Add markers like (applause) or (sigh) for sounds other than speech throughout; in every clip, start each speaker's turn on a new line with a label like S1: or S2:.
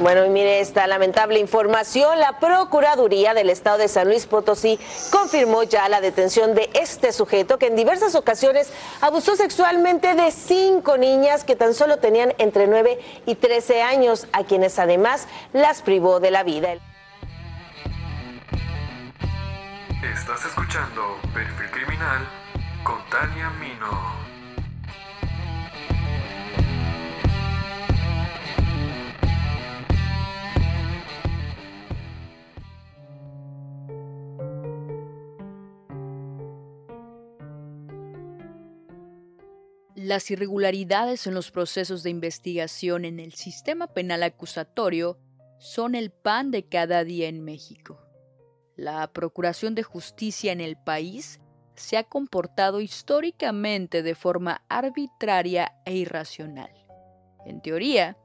S1: Bueno, y mire esta lamentable información. La Procuraduría del Estado de San Luis Potosí confirmó ya la detención de este sujeto que en diversas ocasiones abusó sexualmente de cinco niñas que tan solo tenían entre 9 y 13 años, a quienes además las privó de la vida.
S2: Estás escuchando Perfil Criminal con Tania Mino.
S3: Las irregularidades en los procesos de investigación en el sistema penal acusatorio son el pan de cada día en México. La Procuración de Justicia en el país se ha comportado históricamente de forma arbitraria e irracional. En teoría,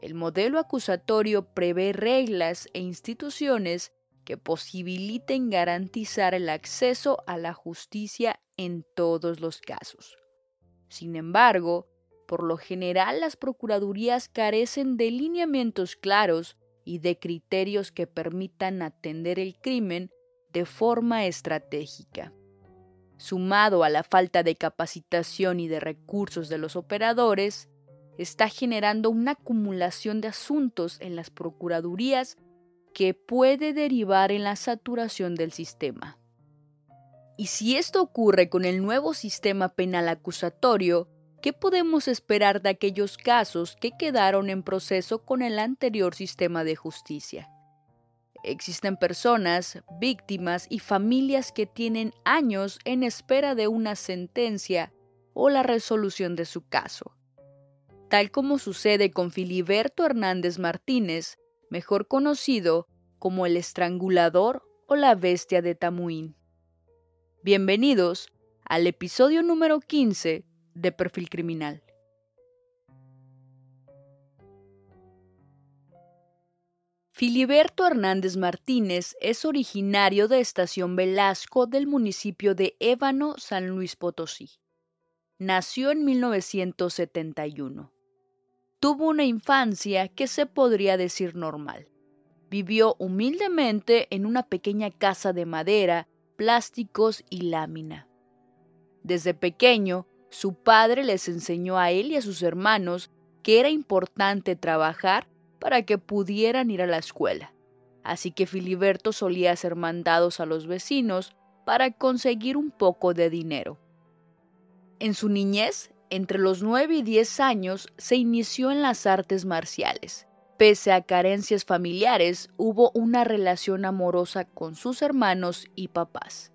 S3: el modelo acusatorio prevé reglas e instituciones que posibiliten garantizar el acceso a la justicia en todos los casos. Sin embargo, por lo general las procuradurías carecen de lineamientos claros y de criterios que permitan atender el crimen de forma estratégica. Sumado a la falta de capacitación y de recursos de los operadores, está generando una acumulación de asuntos en las procuradurías que puede derivar en la saturación del sistema. Y si esto ocurre con el nuevo sistema penal acusatorio, ¿qué podemos esperar de aquellos casos que quedaron en proceso con el anterior sistema de justicia? Existen personas, víctimas y familias que tienen años en espera de una sentencia o la resolución de su caso. Tal como sucede con Filiberto Hernández Martínez, mejor conocido como el estrangulador o la bestia de Tamuín. Bienvenidos al episodio número 15 de Perfil Criminal. Filiberto Hernández Martínez es originario de Estación Velasco del municipio de Ébano, San Luis Potosí. Nació en 1971. Tuvo una infancia que se podría decir normal. Vivió humildemente en una pequeña casa de madera plásticos y lámina. Desde pequeño, su padre les enseñó a él y a sus hermanos que era importante trabajar para que pudieran ir a la escuela. Así que Filiberto solía hacer mandados a los vecinos para conseguir un poco de dinero. En su niñez, entre los 9 y 10 años, se inició en las artes marciales Pese a carencias familiares, hubo una relación amorosa con sus hermanos y papás.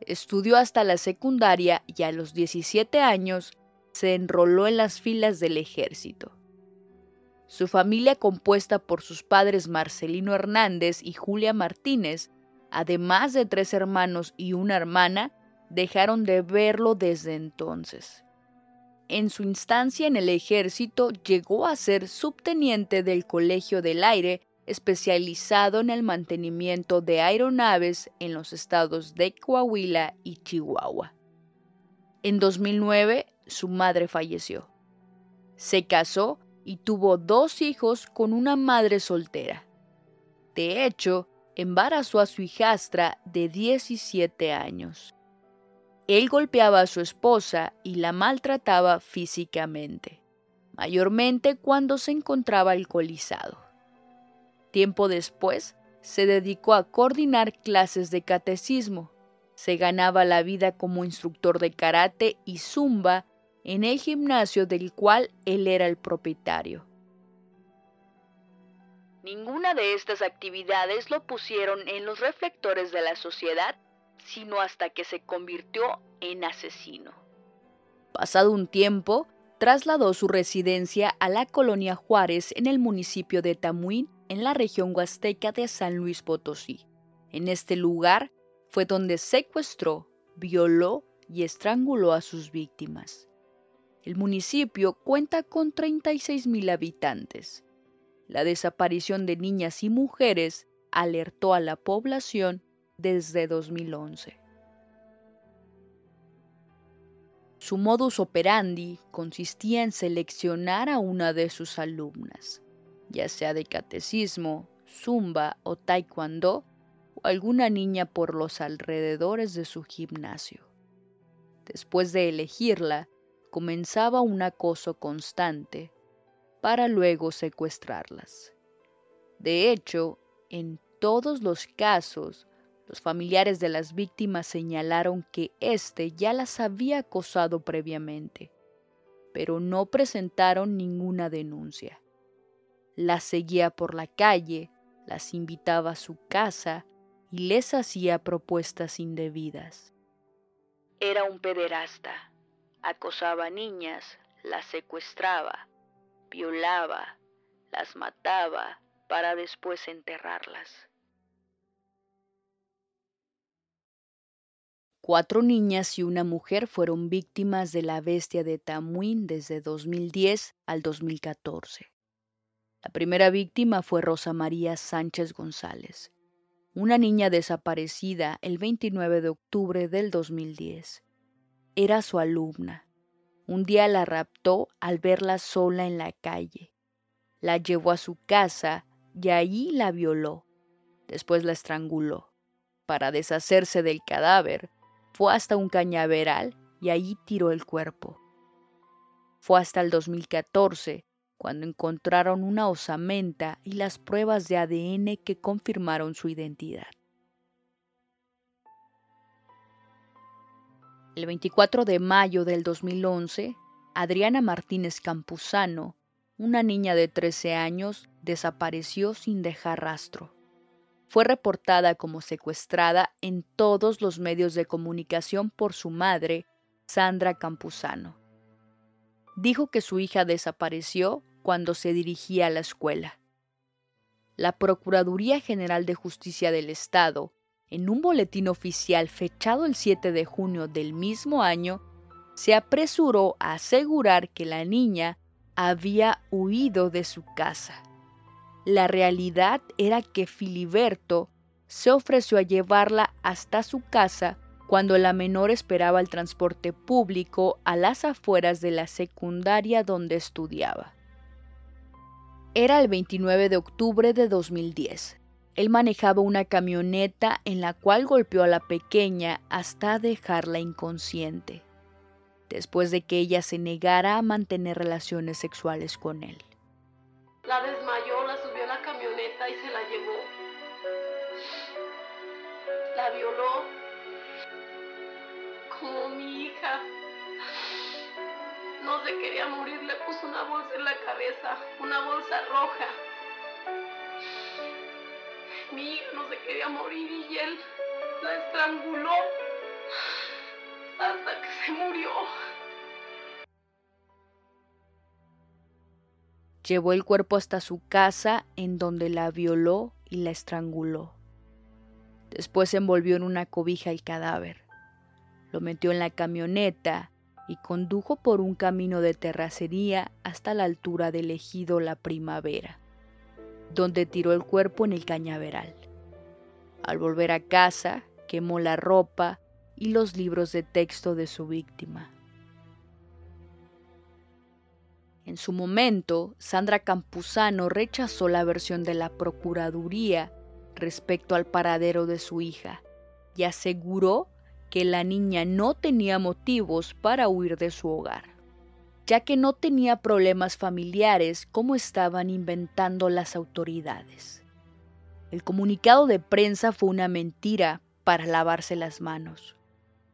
S3: Estudió hasta la secundaria y a los 17 años se enroló en las filas del ejército. Su familia, compuesta por sus padres Marcelino Hernández y Julia Martínez, además de tres hermanos y una hermana, dejaron de verlo desde entonces en su instancia en el ejército llegó a ser subteniente del Colegio del Aire, especializado en el mantenimiento de aeronaves en los estados de Coahuila y Chihuahua. En 2009, su madre falleció. Se casó y tuvo dos hijos con una madre soltera. De hecho, embarazó a su hijastra de 17 años. Él golpeaba a su esposa y la maltrataba físicamente, mayormente cuando se encontraba alcoholizado. Tiempo después, se dedicó a coordinar clases de catecismo. Se ganaba la vida como instructor de karate y zumba en el gimnasio del cual él era el propietario. Ninguna de estas actividades lo pusieron en los reflectores de la sociedad sino hasta que se convirtió en asesino. Pasado un tiempo, trasladó su residencia a la colonia Juárez en el municipio de Tamuín, en la región huasteca de San Luis Potosí. En este lugar fue donde secuestró, violó y estranguló a sus víctimas. El municipio cuenta con 36.000 habitantes. La desaparición de niñas y mujeres alertó a la población desde 2011. Su modus operandi consistía en seleccionar a una de sus alumnas, ya sea de catecismo, zumba o taekwondo, o alguna niña por los alrededores de su gimnasio. Después de elegirla, comenzaba un acoso constante para luego secuestrarlas. De hecho, en todos los casos, los familiares de las víctimas señalaron que éste ya las había acosado previamente, pero no presentaron ninguna denuncia. Las seguía por la calle, las invitaba a su casa y les hacía propuestas indebidas. Era un pederasta, acosaba a niñas, las secuestraba, violaba, las mataba para después enterrarlas. Cuatro niñas y una mujer fueron víctimas de la bestia de Tamuín desde 2010 al 2014. La primera víctima fue Rosa María Sánchez González, una niña desaparecida el 29 de octubre del 2010. Era su alumna. Un día la raptó al verla sola en la calle. La llevó a su casa y allí la violó. Después la estranguló. Para deshacerse del cadáver, fue hasta un cañaveral y allí tiró el cuerpo. Fue hasta el 2014 cuando encontraron una osamenta y las pruebas de ADN que confirmaron su identidad. El 24 de mayo del 2011, Adriana Martínez Campuzano, una niña de 13 años, desapareció sin dejar rastro. Fue reportada como secuestrada en todos los medios de comunicación por su madre, Sandra Campuzano. Dijo que su hija desapareció cuando se dirigía a la escuela. La Procuraduría General de Justicia del Estado, en un boletín oficial fechado el 7 de junio del mismo año, se apresuró a asegurar que la niña había huido de su casa. La realidad era que Filiberto se ofreció a llevarla hasta su casa cuando la menor esperaba el transporte público a las afueras de la secundaria donde estudiaba. Era el 29 de octubre de 2010. Él manejaba una camioneta en la cual golpeó a la pequeña hasta dejarla inconsciente, después de que ella se negara a mantener relaciones sexuales con él.
S4: La y se la llevó. La violó como mi hija no se quería morir, le puso una bolsa en la cabeza, una bolsa roja. Mi hija no se quería morir y él la estranguló hasta que se murió.
S3: Llevó el cuerpo hasta su casa en donde la violó y la estranguló. Después envolvió en una cobija el cadáver. Lo metió en la camioneta y condujo por un camino de terracería hasta la altura del ejido La Primavera, donde tiró el cuerpo en el cañaveral. Al volver a casa, quemó la ropa y los libros de texto de su víctima. En su momento, Sandra Campuzano rechazó la versión de la Procuraduría respecto al paradero de su hija y aseguró que la niña no tenía motivos para huir de su hogar, ya que no tenía problemas familiares como estaban inventando las autoridades. El comunicado de prensa fue una mentira para lavarse las manos.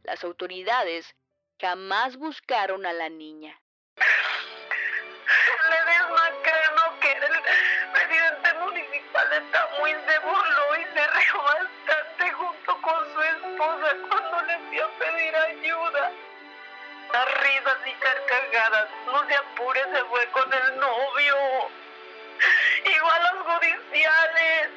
S3: Las autoridades jamás buscaron a la niña.
S4: Le que el presidente municipal está muy se burló y se rió bastante junto con su esposa a pedir ayuda. Las risas y carcajadas, no se apure, se fue con el novio. Igual los judiciales.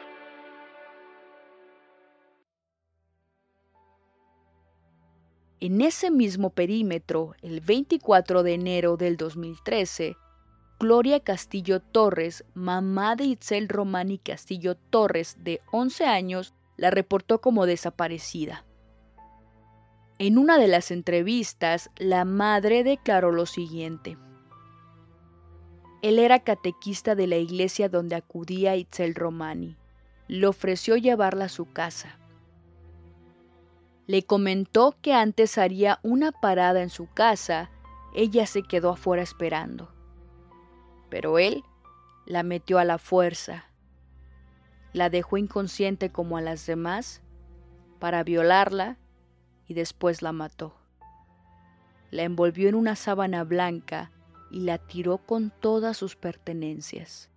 S3: En ese mismo perímetro, el 24 de enero del 2013, Gloria Castillo Torres, mamá de Itzel Romani Castillo Torres, de 11 años, la reportó como desaparecida. En una de las entrevistas, la madre declaró lo siguiente. Él era catequista de la iglesia donde acudía Itzel Romani. Le ofreció llevarla a su casa. Le comentó que antes haría una parada en su casa. Ella se quedó afuera esperando. Pero él la metió a la fuerza. La dejó inconsciente como a las demás para violarla y después la mató. La envolvió en una sábana blanca y la tiró con todas sus pertenencias.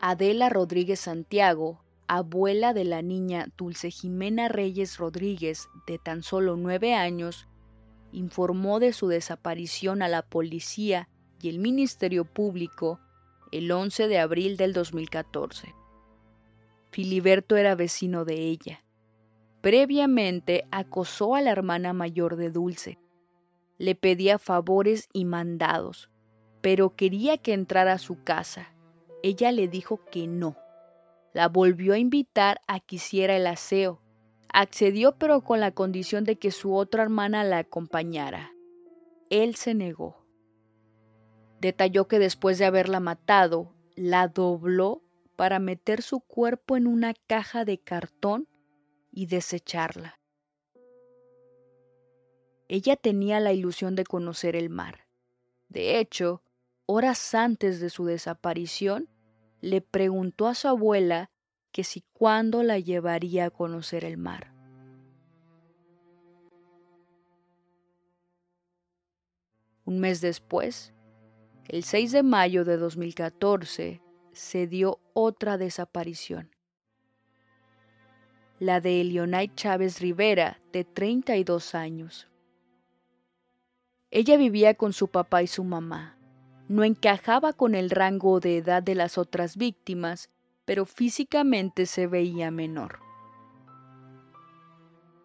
S3: Adela Rodríguez Santiago, abuela de la niña Dulce Jimena Reyes Rodríguez, de tan solo nueve años, informó de su desaparición a la policía y el Ministerio Público el 11 de abril del 2014. Filiberto era vecino de ella. Previamente acosó a la hermana mayor de Dulce. Le pedía favores y mandados, pero quería que entrara a su casa. Ella le dijo que no. La volvió a invitar a que hiciera el aseo. Accedió pero con la condición de que su otra hermana la acompañara. Él se negó. Detalló que después de haberla matado, la dobló para meter su cuerpo en una caja de cartón y desecharla. Ella tenía la ilusión de conocer el mar. De hecho, horas antes de su desaparición, le preguntó a su abuela que si cuándo la llevaría a conocer el mar. Un mes después, el 6 de mayo de 2014 se dio otra desaparición. La de Elionay Chávez Rivera, de 32 años. Ella vivía con su papá y su mamá. No encajaba con el rango de edad de las otras víctimas, pero físicamente se veía menor.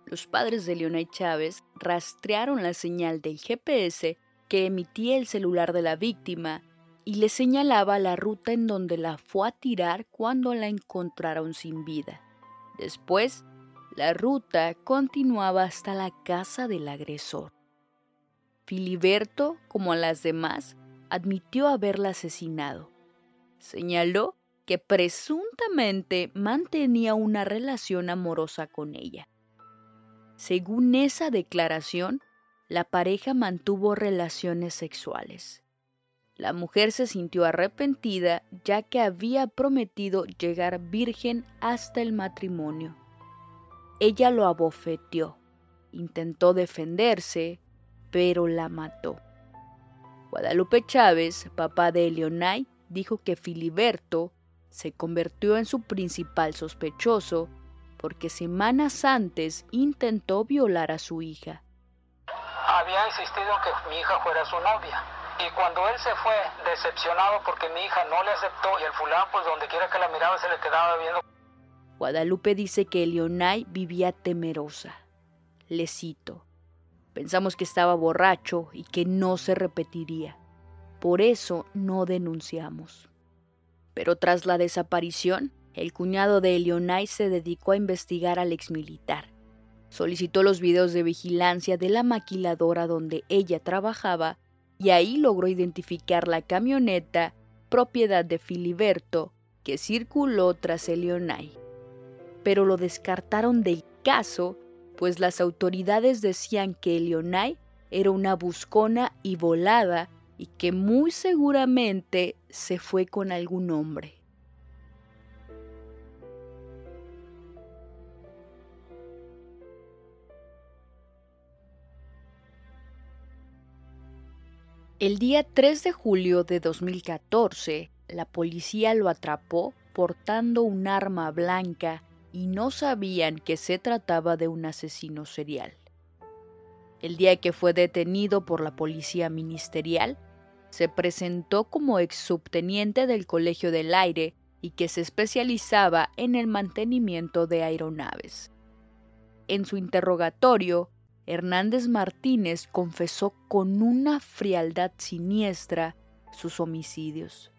S3: Los padres de Leonay Chávez rastrearon la señal del GPS que emitía el celular de la víctima y le señalaba la ruta en donde la fue a tirar cuando la encontraron sin vida. Después, la ruta continuaba hasta la casa del agresor. Filiberto, como a las demás, admitió haberla asesinado. Señaló que presuntamente mantenía una relación amorosa con ella. Según esa declaración, la pareja mantuvo relaciones sexuales. La mujer se sintió arrepentida ya que había prometido llegar virgen hasta el matrimonio. Ella lo abofeteó, intentó defenderse, pero la mató. Guadalupe Chávez, papá de Leonay, dijo que Filiberto se convirtió en su principal sospechoso porque semanas antes intentó violar a su hija
S5: había insistido en que mi hija fuera su novia. Y cuando él se fue, decepcionado porque mi hija no le aceptó y el fulano, pues donde quiera que la miraba, se le quedaba viendo.
S3: Guadalupe dice que Leonay vivía temerosa. Le cito. Pensamos que estaba borracho y que no se repetiría. Por eso no denunciamos. Pero tras la desaparición, el cuñado de Leonay se dedicó a investigar al exmilitar Solicitó los videos de vigilancia de la maquiladora donde ella trabajaba y ahí logró identificar la camioneta propiedad de Filiberto que circuló tras Eleonay. Pero lo descartaron del caso, pues las autoridades decían que Eleonay era una buscona y volada y que muy seguramente se fue con algún hombre. El día 3 de julio de 2014, la policía lo atrapó portando un arma blanca y no sabían que se trataba de un asesino serial. El día que fue detenido por la policía ministerial, se presentó como ex subteniente del Colegio del Aire y que se especializaba en el mantenimiento de aeronaves. En su interrogatorio, Hernández Martínez confesó con una frialdad siniestra sus homicidios.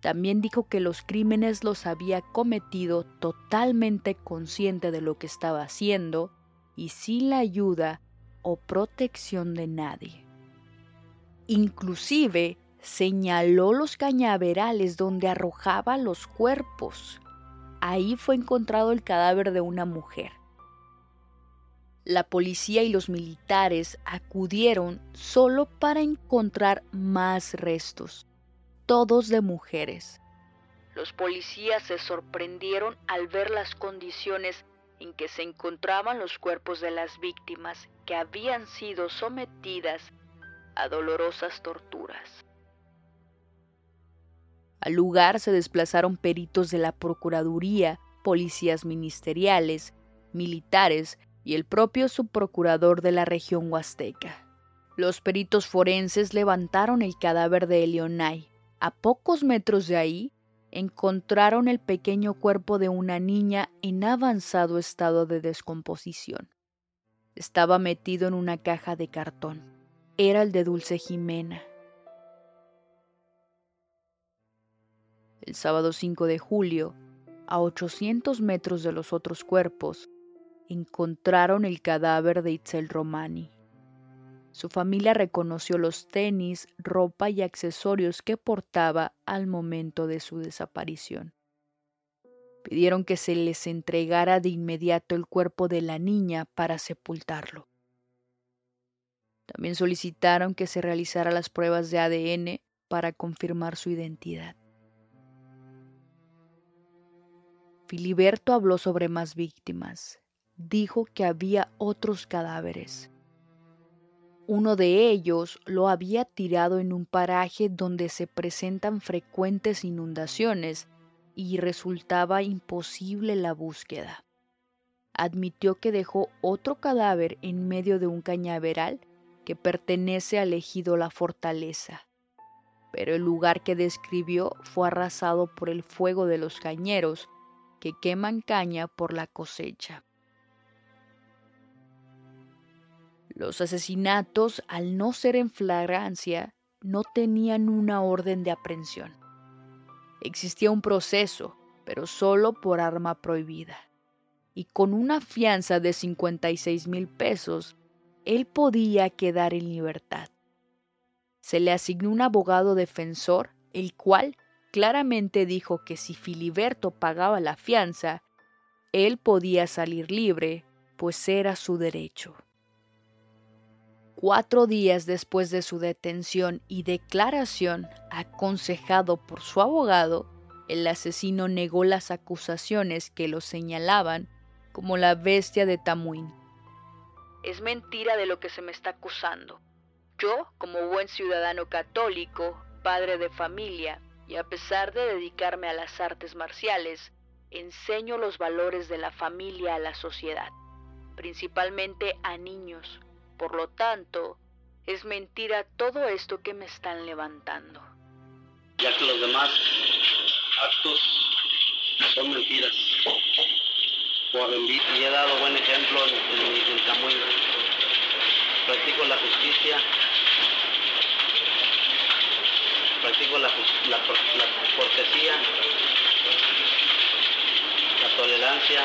S3: También dijo que los crímenes los había cometido totalmente consciente de lo que estaba haciendo y sin la ayuda o protección de nadie. Inclusive señaló los cañaverales donde arrojaba los cuerpos. Ahí fue encontrado el cadáver de una mujer. La policía y los militares acudieron solo para encontrar más restos, todos de mujeres. Los policías se sorprendieron al ver las condiciones en que se encontraban los cuerpos de las víctimas que habían sido sometidas a dolorosas torturas. Al lugar se desplazaron peritos de la Procuraduría, policías ministeriales, militares y el propio subprocurador de la región huasteca. Los peritos forenses levantaron el cadáver de Elionay. A pocos metros de ahí, encontraron el pequeño cuerpo de una niña en avanzado estado de descomposición. Estaba metido en una caja de cartón. Era el de Dulce Jimena. El sábado 5 de julio, a 800 metros de los otros cuerpos, encontraron el cadáver de Itzel Romani. Su familia reconoció los tenis, ropa y accesorios que portaba al momento de su desaparición. Pidieron que se les entregara de inmediato el cuerpo de la niña para sepultarlo. También solicitaron que se realizara las pruebas de ADN para confirmar su identidad. Filiberto habló sobre más víctimas. Dijo que había otros cadáveres. Uno de ellos lo había tirado en un paraje donde se presentan frecuentes inundaciones y resultaba imposible la búsqueda. Admitió que dejó otro cadáver en medio de un cañaveral que pertenece al ejido La Fortaleza, pero el lugar que describió fue arrasado por el fuego de los cañeros que queman caña por la cosecha. Los asesinatos, al no ser en flagrancia, no tenían una orden de aprehensión. Existía un proceso, pero solo por arma prohibida. Y con una fianza de 56 mil pesos, él podía quedar en libertad. Se le asignó un abogado defensor, el cual claramente dijo que si Filiberto pagaba la fianza, él podía salir libre, pues era su derecho. Cuatro días después de su detención y declaración, aconsejado por su abogado, el asesino negó las acusaciones que lo señalaban como la bestia de Tamuín. Es mentira de lo que se me está acusando. Yo, como buen ciudadano católico, padre de familia, y a pesar de dedicarme a las artes marciales, enseño los valores de la familia a la sociedad, principalmente a niños. Por lo tanto, es mentira todo esto que me están levantando.
S6: Ya que los demás actos son mentiras. Y he dado buen ejemplo en, en, Practico la justicia. Practico la, cortesía, la tolerancia,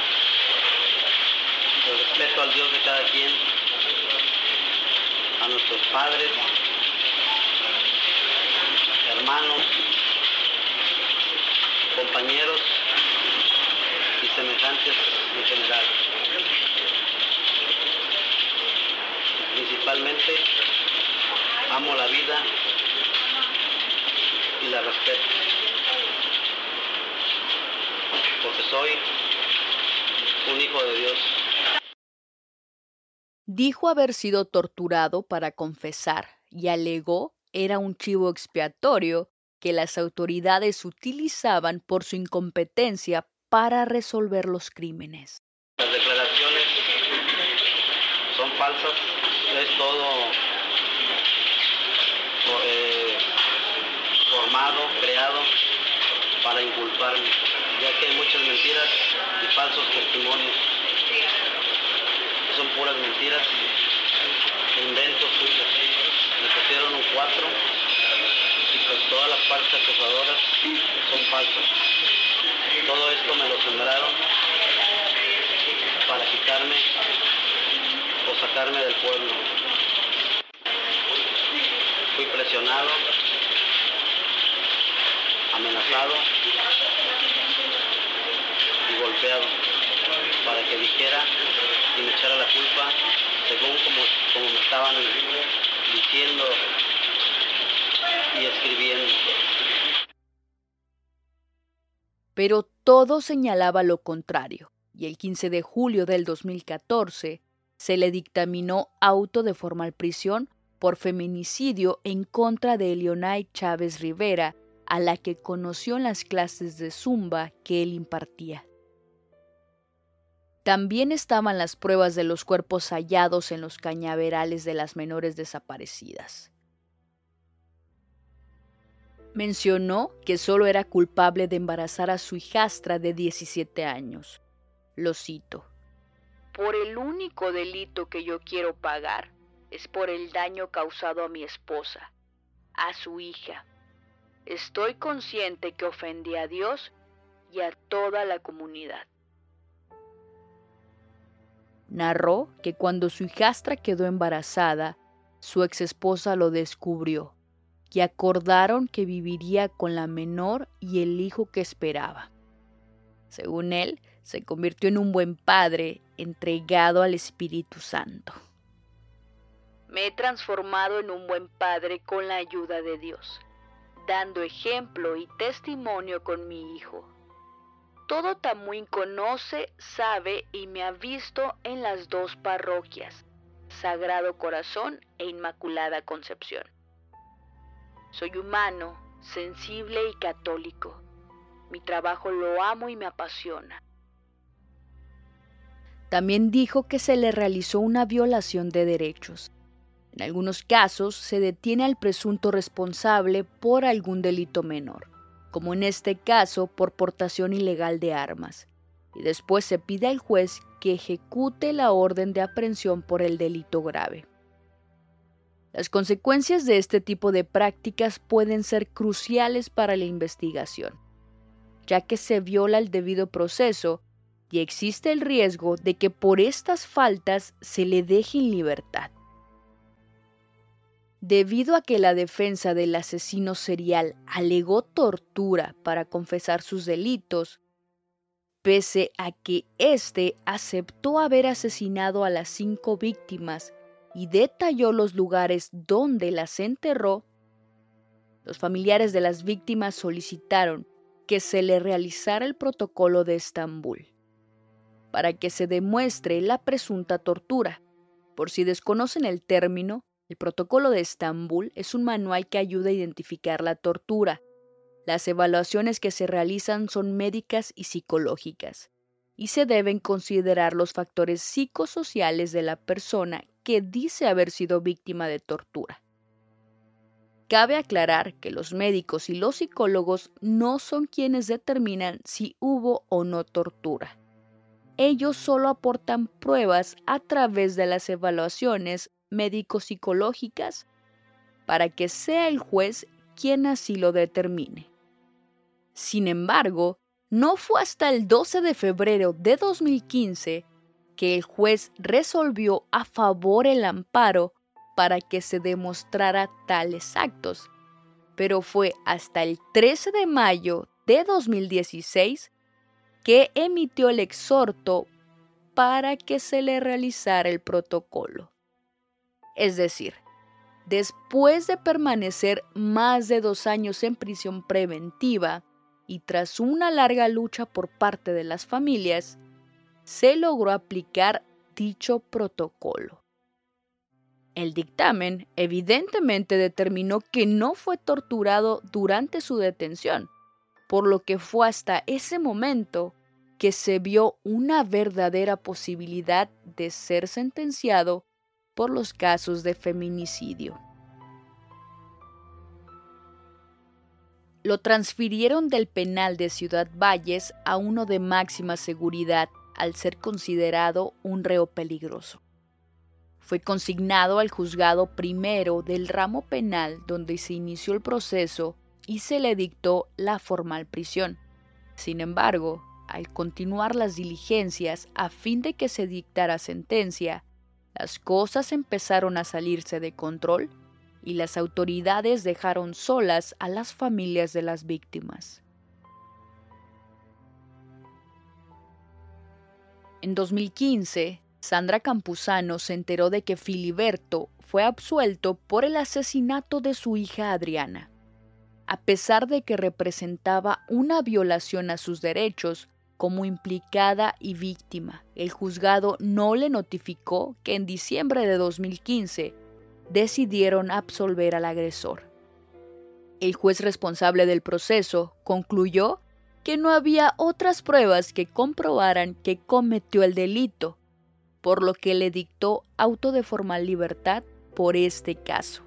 S6: el respeto al Dios de cada quien, a nuestros padres, hermanos, compañeros y semejantes en general. Principalmente amo la vida y la respeto. Porque soy un hijo de Dios.
S3: Dijo haber sido torturado para confesar y alegó era un chivo expiatorio que las autoridades utilizaban por su incompetencia para resolver los crímenes.
S6: Las declaraciones son falsas, es todo creado para inculparme, ya que hay muchas mentiras y falsos testimonios. Son puras mentiras, inventos suyos. Me pusieron un 4 y pues todas las partes acusadoras son falsas. Todo esto me lo sembraron para quitarme o sacarme del pueblo. Fui presionado, amenazado y golpeado para que dijera y me echara la culpa según como, me estaban diciendo y escribiendo.
S3: Pero todo señalaba lo contrario, y el 15 de julio del 2014 se le dictaminó auto de formal prisión por feminicidio en contra de Leonay Chávez Rivera, a la que conoció en las clases de zumba que él impartía. También estaban las pruebas de los cuerpos hallados en los cañaverales de las menores desaparecidas. Mencionó que solo era culpable de embarazar a su hijastra de 17 años. Lo cito. Por el único delito que yo quiero pagar es por el daño causado a mi esposa, a su hija. Estoy consciente que ofendí a Dios y a toda la comunidad. Narró que cuando su hijastra quedó embarazada, su ex esposa lo descubrió y acordaron que viviría con la menor y el hijo que esperaba. Según él, se convirtió en un buen padre entregado al Espíritu Santo. Me he transformado en un buen padre con la ayuda de Dios, dando ejemplo y testimonio con mi hijo. Todo Tamuín conoce, sabe y me ha visto en las dos parroquias, Sagrado Corazón e Inmaculada Concepción. Soy humano, sensible y católico. Mi trabajo lo amo y me apasiona. También dijo que se le realizó una violación de derechos. En algunos casos se detiene al presunto responsable por algún delito menor, como en este caso por portación ilegal de armas, y después se pide al juez que ejecute la orden de aprehensión por el delito grave. Las consecuencias de este tipo de prácticas pueden ser cruciales para la investigación, ya que se viola el debido proceso y existe el riesgo de que por estas faltas se le deje en libertad. Debido a que la defensa del asesino serial alegó tortura para confesar sus delitos, pese a que éste aceptó haber asesinado a las cinco víctimas y detalló los lugares donde las enterró, los familiares de las víctimas solicitaron que se le realizara el protocolo de Estambul para que se demuestre la presunta tortura. Por si desconocen el término, el protocolo de Estambul es un manual que ayuda a identificar la tortura. Las evaluaciones que se realizan son médicas y psicológicas, y se deben considerar los factores psicosociales de la persona que dice haber sido víctima de tortura. Cabe aclarar que los médicos y los psicólogos no son quienes determinan si hubo o no tortura ellos solo aportan pruebas a través de las evaluaciones médico-psicológicas para que sea el juez quien así lo determine. Sin embargo, no fue hasta el 12 de febrero de 2015 que el juez resolvió a favor el amparo para que se demostrara tales actos, pero fue hasta el 13 de mayo de 2016 que emitió el exhorto para que se le realizara el protocolo. Es decir, después de permanecer más de dos años en prisión preventiva y tras una larga lucha por parte de las familias, se logró aplicar dicho protocolo. El dictamen evidentemente determinó que no fue torturado durante su detención, por lo que fue hasta ese momento que se vio una verdadera posibilidad de ser sentenciado por los casos de feminicidio. Lo transfirieron del penal de Ciudad Valles a uno de máxima seguridad al ser considerado un reo peligroso. Fue consignado al juzgado primero del ramo penal donde se inició el proceso y se le dictó la formal prisión. Sin embargo, al continuar las diligencias a fin de que se dictara sentencia, las cosas empezaron a salirse de control y las autoridades dejaron solas a las familias de las víctimas. En 2015, Sandra Campuzano se enteró de que Filiberto fue absuelto por el asesinato de su hija Adriana. A pesar de que representaba una violación a sus derechos como implicada y víctima, el juzgado no le notificó que en diciembre de 2015 decidieron absolver al agresor. El juez responsable del proceso concluyó que no había otras pruebas que comprobaran que cometió el delito, por lo que le dictó auto de formal libertad por este caso.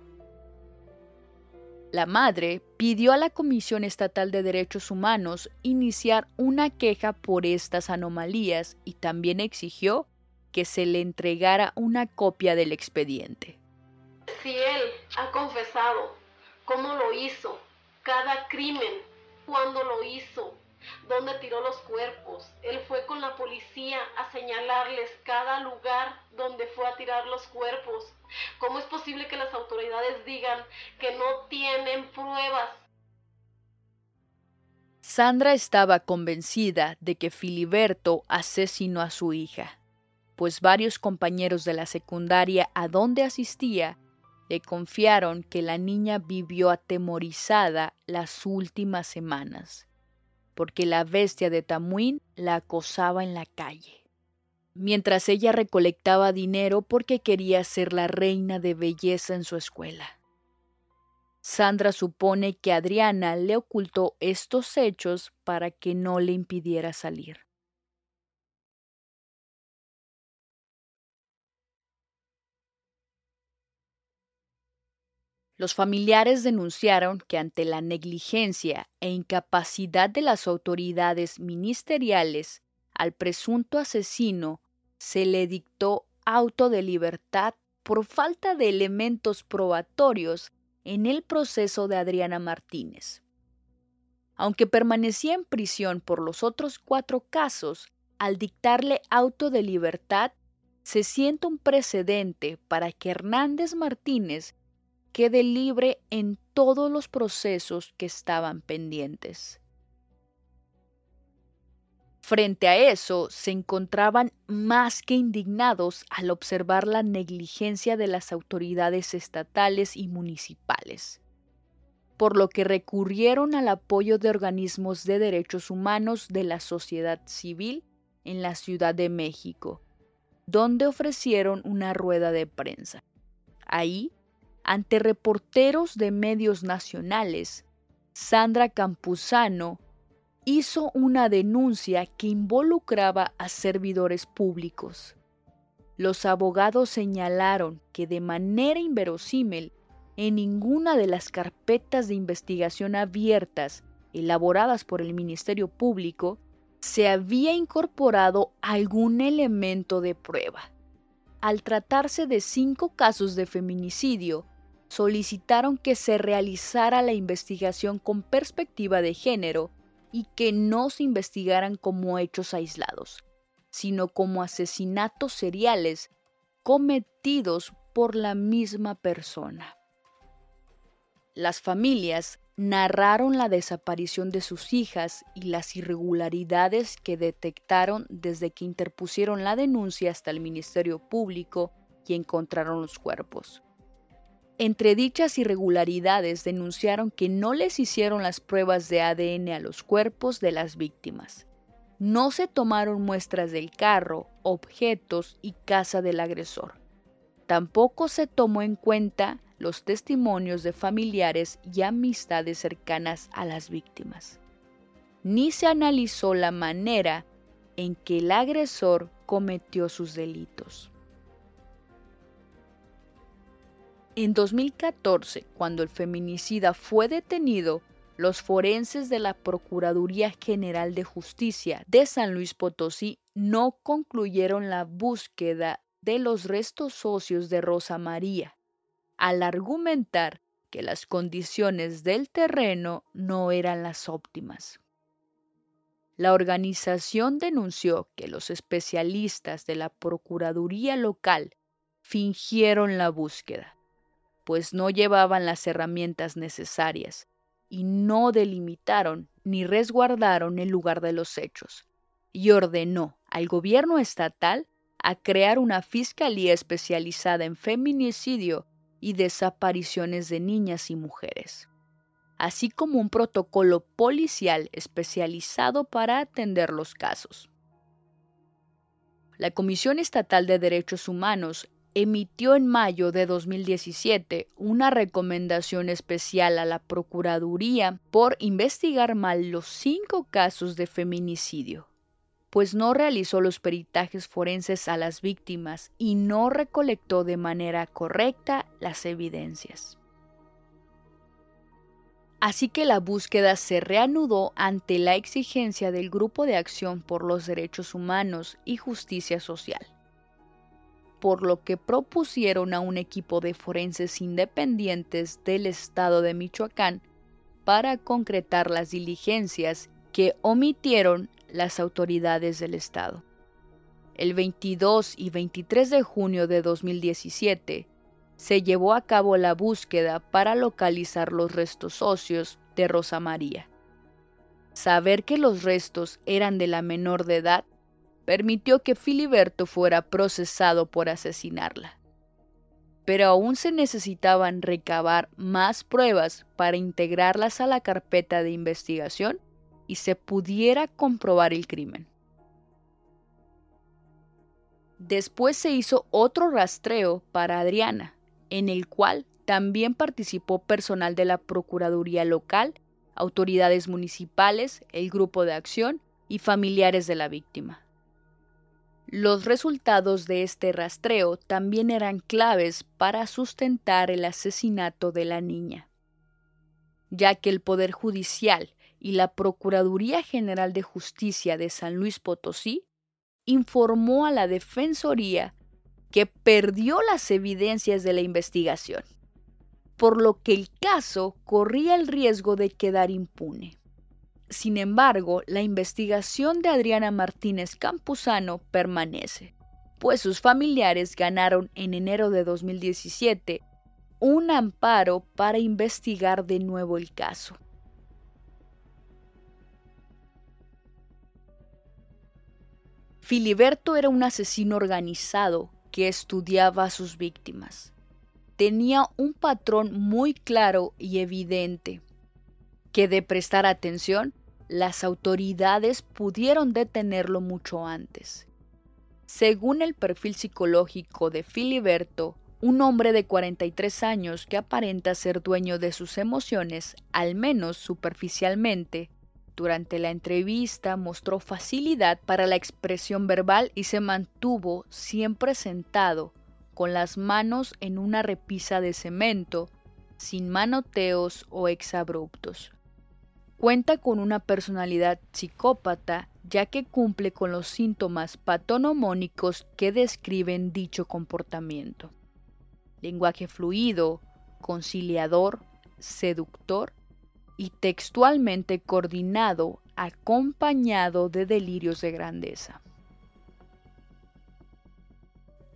S3: La madre pidió a la Comisión Estatal de Derechos Humanos iniciar una queja por estas anomalías y también exigió que se le entregara una copia del expediente.
S7: Si él ha confesado cómo lo hizo, cada crimen, cuándo lo hizo, dónde tiró los cuerpos, él fue con la policía a señalarles cada lugar donde fue a tirar los cuerpos. ¿Cómo es posible que las autoridades digan que no tienen pruebas?
S3: Sandra estaba convencida de que Filiberto asesinó a su hija, pues varios compañeros de la secundaria a donde asistía le confiaron que la niña vivió atemorizada las últimas semanas, porque la bestia de Tamuín la acosaba en la calle, mientras ella recolectaba dinero porque quería ser la reina de belleza en su escuela. Sandra supone que Adriana le ocultó estos hechos para que no le impidiera salir. Los familiares denunciaron que ante la negligencia e incapacidad de las autoridades ministeriales al presunto asesino se le dictó auto de libertad por falta de elementos probatorios en el proceso de Adriana Martínez. Aunque permanecía en prisión por los otros cuatro casos, al dictarle auto de libertad, se siente un precedente para que Hernández Martínez quede libre en todos los procesos que estaban pendientes. Frente a eso, se encontraban más que indignados al observar la negligencia de las autoridades estatales y municipales, por lo que recurrieron al apoyo de organismos de derechos humanos de la sociedad civil en la Ciudad de México, donde ofrecieron una rueda de prensa. Ahí ante reporteros de medios nacionales, Sandra Campuzano hizo una denuncia que involucraba a servidores públicos. Los abogados señalaron que de manera inverosímil, en ninguna de las carpetas de investigación abiertas elaboradas por el Ministerio Público se había incorporado algún elemento de prueba. Al tratarse de cinco casos de feminicidio, solicitaron que se realizara la investigación con perspectiva de género y que no se investigaran como hechos aislados, sino como asesinatos seriales cometidos por la misma persona. Las familias narraron la desaparición de sus hijas y las irregularidades que detectaron desde que interpusieron la denuncia hasta el Ministerio Público y encontraron los cuerpos. Entre dichas irregularidades denunciaron que no les hicieron las pruebas de ADN a los cuerpos de las víctimas. No se tomaron muestras del carro, objetos y casa del agresor. Tampoco se tomó en cuenta los testimonios de familiares y amistades cercanas a las víctimas. Ni se analizó la manera en que el agresor cometió sus delitos. En 2014, cuando el feminicida fue detenido, los forenses de la Procuraduría General de Justicia de San Luis Potosí no concluyeron la búsqueda de los restos socios de Rosa María, al argumentar que las condiciones del terreno no eran las óptimas. La organización denunció que los especialistas de la Procuraduría local fingieron la búsqueda, pues no llevaban las herramientas necesarias y no delimitaron ni resguardaron el lugar de los hechos, y ordenó al gobierno estatal a crear una fiscalía especializada en feminicidio y desapariciones de niñas y mujeres, así como un protocolo policial especializado para atender los casos. La Comisión Estatal de Derechos Humanos emitió en mayo de 2017 una recomendación especial a la Procuraduría por investigar mal los cinco casos de feminicidio pues no realizó los peritajes forenses a las víctimas y no recolectó de manera correcta las evidencias. Así que la búsqueda se reanudó ante la exigencia del Grupo de Acción por los Derechos Humanos y Justicia Social, por lo que propusieron a un equipo de forenses independientes del estado de Michoacán para concretar las diligencias que omitieron las autoridades del Estado. El 22 y 23 de junio de 2017 se llevó a cabo la búsqueda para localizar los restos óseos de Rosa María. Saber que los restos eran de la menor de edad permitió que Filiberto fuera procesado por asesinarla. Pero aún se necesitaban recabar más pruebas para integrarlas a la carpeta de investigación y se pudiera comprobar el crimen. Después se hizo otro rastreo para Adriana, en el cual también participó personal de la Procuraduría local, autoridades municipales, el grupo de acción y familiares de la víctima. Los resultados de este rastreo también eran claves para sustentar el asesinato de la niña, ya que el Poder Judicial y la Procuraduría General de Justicia de San Luis Potosí informó a la Defensoría que perdió las evidencias de la investigación, por lo que el caso corría el riesgo de quedar impune. Sin embargo, la investigación de Adriana Martínez Campuzano permanece, pues sus familiares ganaron en enero de 2017 un amparo para investigar de nuevo el caso. Filiberto era un asesino organizado que estudiaba a sus víctimas. Tenía un patrón muy claro y evidente, que de prestar atención, las autoridades pudieron detenerlo mucho antes. Según el perfil psicológico de Filiberto, un hombre de 43 años que aparenta ser dueño de sus emociones, al menos superficialmente, durante la entrevista mostró facilidad para la expresión verbal y se mantuvo siempre sentado, con las manos en una repisa de cemento, sin manoteos o exabruptos. Cuenta con una personalidad psicópata ya que cumple con los síntomas patonomónicos que describen dicho comportamiento. Lenguaje fluido, conciliador, seductor y textualmente coordinado acompañado de delirios de grandeza.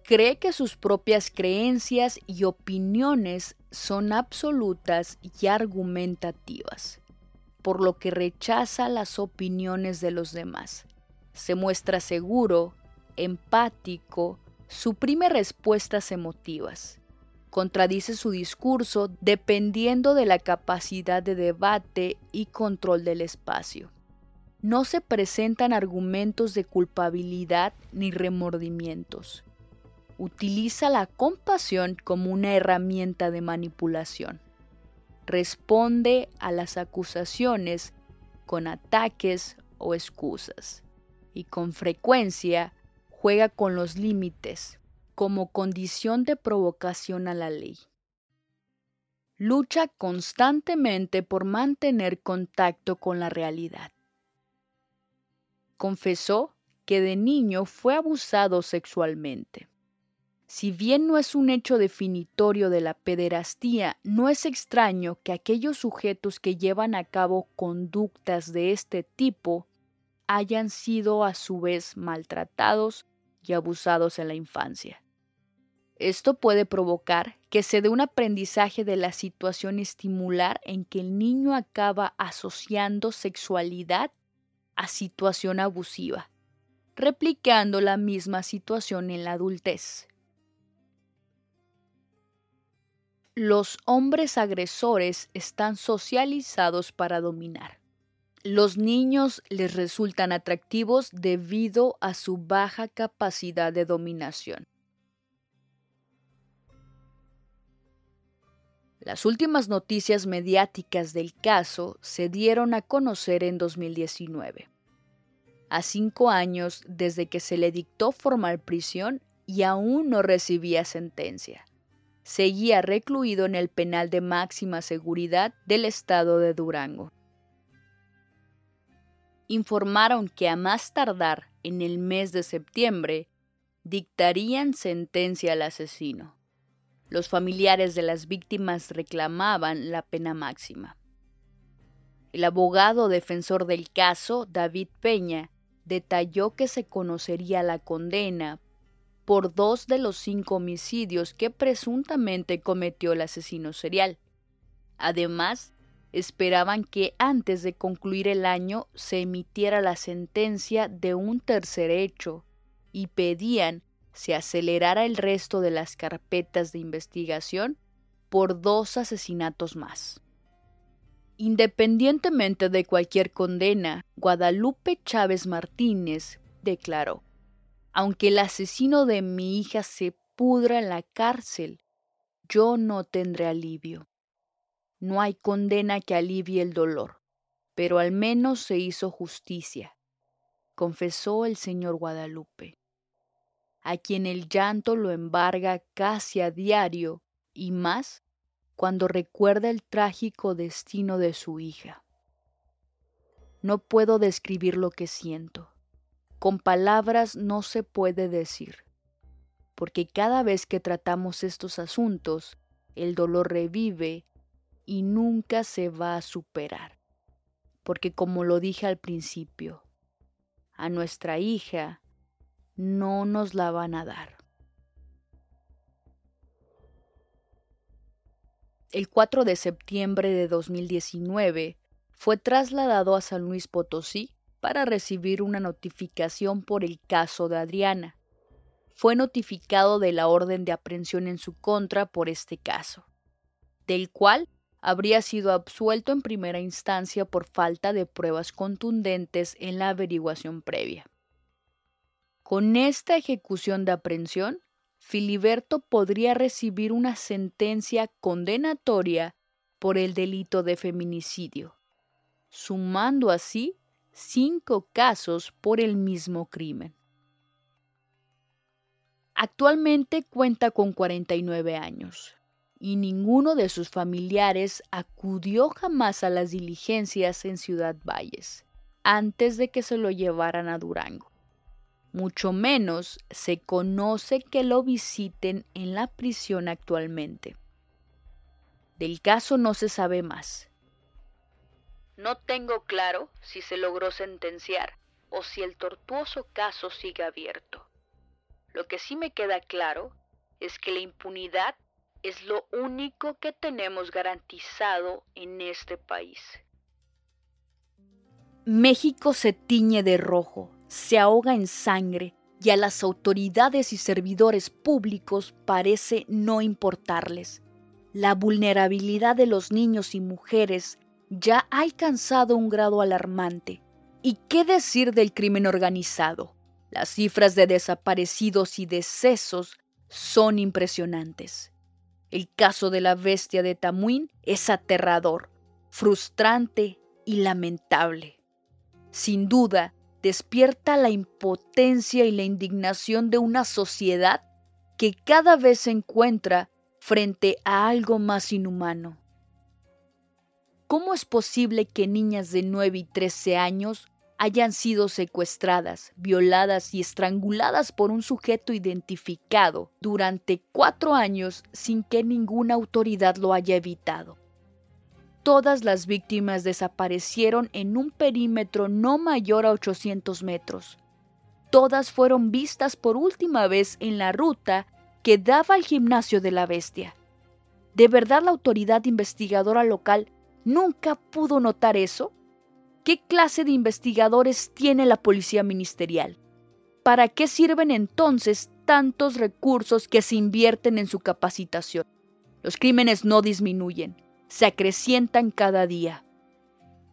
S3: Cree que sus propias creencias y opiniones son absolutas y argumentativas, por lo que rechaza las opiniones de los demás. Se muestra seguro, empático, suprime respuestas emotivas contradice su discurso dependiendo de la capacidad de debate y control del espacio. No se presentan argumentos de culpabilidad ni remordimientos. Utiliza la compasión como una herramienta de manipulación. Responde a las acusaciones con ataques o excusas. Y con frecuencia juega con los límites, como condición de provocación a la ley. Lucha constantemente por mantener contacto con la realidad. Confesó que de niño fue abusado sexualmente. Si bien no es un hecho definitorio de la pederastía, no es extraño que aquellos sujetos que llevan a cabo conductas de este tipo hayan sido a su vez maltratados y abusados en la infancia. Esto puede provocar que se dé un aprendizaje de la situación estimular en que el niño acaba asociando sexualidad a situación abusiva, replicando la misma situación en la adultez. Los hombres agresores están socializados para dominar. Los niños les resultan atractivos debido a su baja capacidad de dominación. Las últimas noticias mediáticas del caso se dieron a conocer en 2019, a cinco años desde que se le dictó formal prisión y aún no recibía sentencia. Seguía recluido en el penal de máxima seguridad del estado de Durango. Informaron que a más tardar en el mes de septiembre dictarían sentencia al asesino. Los familiares de las víctimas reclamaban la pena máxima. El abogado defensor del caso, David Peña, detalló que se conocería la condena por dos de los cinco homicidios que presuntamente cometió el asesino serial. Además, esperaban que antes de concluir el año se emitiera la sentencia de un tercer hecho y pedían se acelerara el resto de las carpetas de investigación por dos asesinatos más. Independientemente de cualquier condena, Guadalupe Chávez Martínez declaró, aunque el asesino de mi hija se pudra en la cárcel, yo no tendré alivio. No hay condena que alivie el dolor, pero al menos se hizo justicia, confesó el señor Guadalupe a quien el llanto lo embarga casi a diario y más cuando recuerda el trágico destino de su hija. No puedo describir lo que siento. Con palabras no se puede decir, porque cada vez que tratamos estos asuntos, el dolor revive y nunca se va a superar. Porque como lo dije al principio, a nuestra hija no nos la van a dar. El 4 de septiembre de 2019 fue trasladado a San Luis Potosí para recibir una notificación por el caso de Adriana. Fue notificado de la orden de aprehensión en su contra por este caso, del cual habría sido absuelto en primera instancia por falta de pruebas contundentes en la averiguación previa. Con esta ejecución de aprehensión, Filiberto podría recibir una sentencia condenatoria por el delito de feminicidio, sumando así cinco casos por el mismo crimen. Actualmente cuenta con 49 años y ninguno de sus familiares acudió jamás a las diligencias en Ciudad Valles antes de que se lo llevaran a Durango mucho menos se conoce que lo visiten en la prisión actualmente. Del caso no se sabe más. No tengo claro si se logró sentenciar o si el tortuoso caso sigue abierto. Lo que sí me queda claro es que la impunidad es lo único que tenemos garantizado en este país. México se tiñe de rojo se ahoga en sangre y a las autoridades y servidores públicos parece no importarles. La vulnerabilidad de los niños y mujeres ya ha alcanzado un grado alarmante. ¿Y qué decir del crimen organizado? Las cifras de desaparecidos y decesos son impresionantes. El caso de la bestia de Tamuín es aterrador, frustrante y lamentable. Sin duda, despierta la impotencia y la indignación de una sociedad que cada vez se encuentra frente a algo más inhumano. ¿Cómo es posible que niñas de 9 y 13 años hayan sido secuestradas, violadas y estranguladas por un sujeto identificado durante cuatro años sin que ninguna autoridad lo haya evitado? todas las víctimas desaparecieron en un perímetro no mayor a 800 metros. Todas fueron vistas por última vez en la ruta que daba al gimnasio de la bestia. ¿De verdad la autoridad investigadora local nunca pudo notar eso? ¿Qué clase de investigadores tiene la policía ministerial? ¿Para qué sirven entonces tantos recursos que se invierten en su capacitación? Los crímenes no disminuyen, se acrecientan cada día.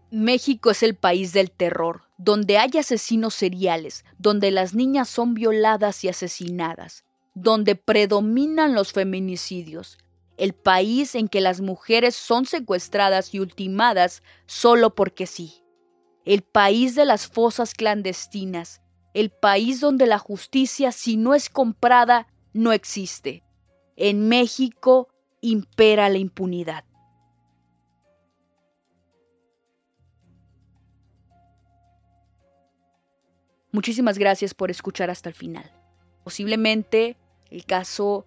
S3: México es el país del terror, donde hay asesinos seriales, donde las niñas son violadas y asesinadas, donde predominan los feminicidios, el país en que las mujeres son secuestradas y ultimadas solo porque sí, el país de las fosas clandestinas, el país donde la justicia si no es comprada no existe. En México impera la impunidad. Muchísimas gracias por escuchar hasta el final. Posiblemente el caso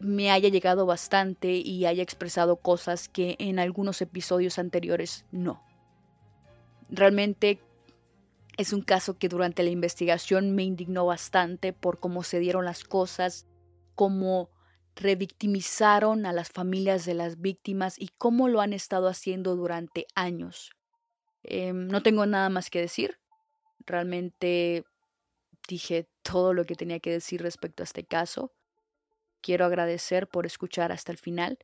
S3: me haya llegado bastante y haya expresado cosas que en algunos episodios anteriores no. Realmente es un caso que durante la investigación me indignó bastante por cómo se dieron las cosas, cómo revictimizaron a las familias de las víctimas y cómo lo han estado haciendo durante años. Em, no tengo nada más que decir. Realmente dije todo lo que tenía que decir respecto a este caso. Quiero agradecer por escuchar hasta el final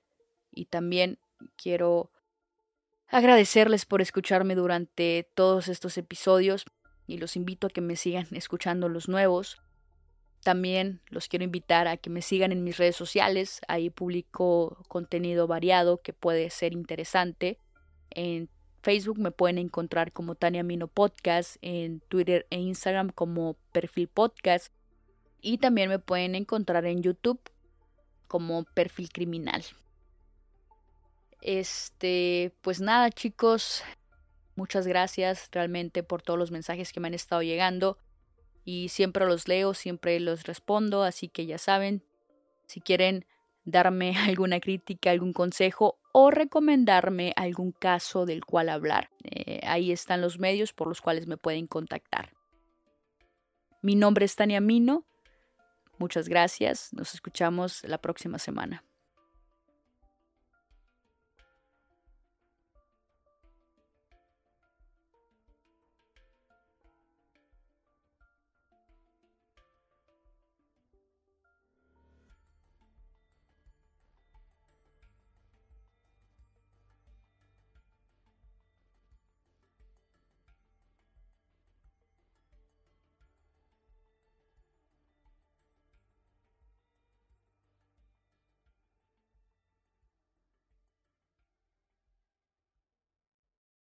S3: y también quiero agradecerles por escucharme durante todos estos episodios y los invito a que me sigan escuchando los nuevos. También los quiero invitar a que me sigan en mis redes sociales. Ahí publico contenido variado que puede ser interesante. En Facebook me pueden encontrar como Tania Mino Podcast, en Twitter e Instagram como Perfil Podcast. Y también me pueden encontrar en YouTube como Perfil Criminal. Este, pues nada, chicos, muchas gracias realmente por todos los mensajes que me han estado llegando y siempre los leo, siempre los respondo, así que ya saben, si quieren darme (laughs) alguna crítica, algún consejo o recomendarme algún caso del cual hablar, eh, ahí están los medios por los cuales me pueden contactar. Mi nombre es Tania Mino. Muchas gracias. Nos escuchamos la próxima semana.